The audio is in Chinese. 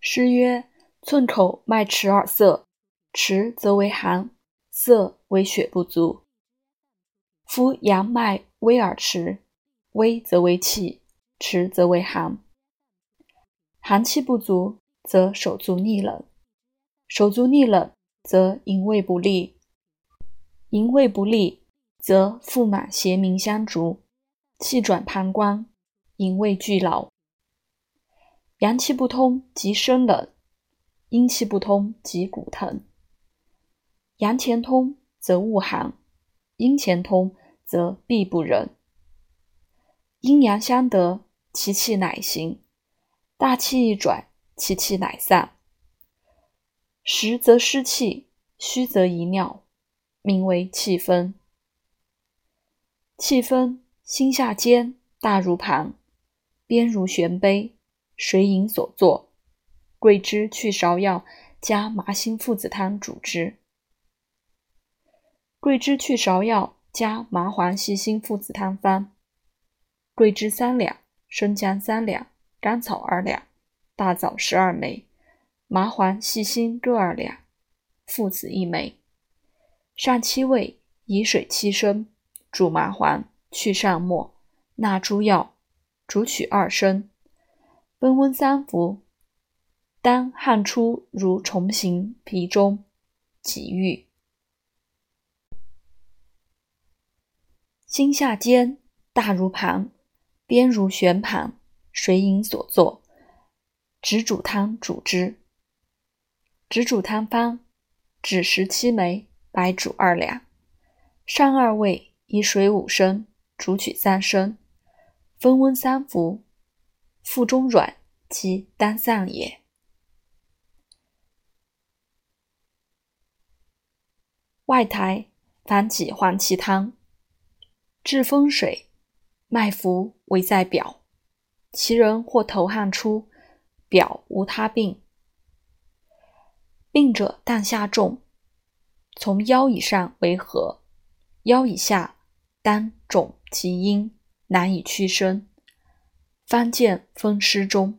诗曰：“寸口脉迟而涩，迟则为寒，涩为血不足。夫阳脉微而迟，微则为气，迟则为寒。寒气不足，则手足逆冷；手足逆冷，则营卫不利；营卫不利，则腹满邪明相逐，气转膀胱，营卫俱劳。阳气不通，即生冷；阴气不通，即骨疼。阳前通，则恶寒；阴前通，则必不仁。阴阳相得，其气乃行；大气一转，其气乃散。实则失气，虚则遗尿，名为气分。气分，心下坚，大如盘，边如悬杯。水饮所作，桂枝去芍药加麻辛附子汤主之。桂枝去芍药加麻黄细辛附子汤方：桂枝三两，生姜三两，甘草二两，大枣十二枚，麻黄细辛各二两，附子一枚。上七味，以水七升，煮麻黄，去上末，纳诸药，煮取二升。分温三服，当汗出如虫行皮中，即愈。心下坚，大如盘，边如悬盘，水饮所作。止煮汤主之。止煮汤方：枳实七枚，白术二两，上二味，以水五升，煮取三升，分温三服。腹中软，即当散也。外台反己黄芪汤，治风水，脉浮为在表，其人或头汗出，表无他病。病者当下重，从腰以上为和，腰以下当肿及阴，难以屈伸。翻见风湿中。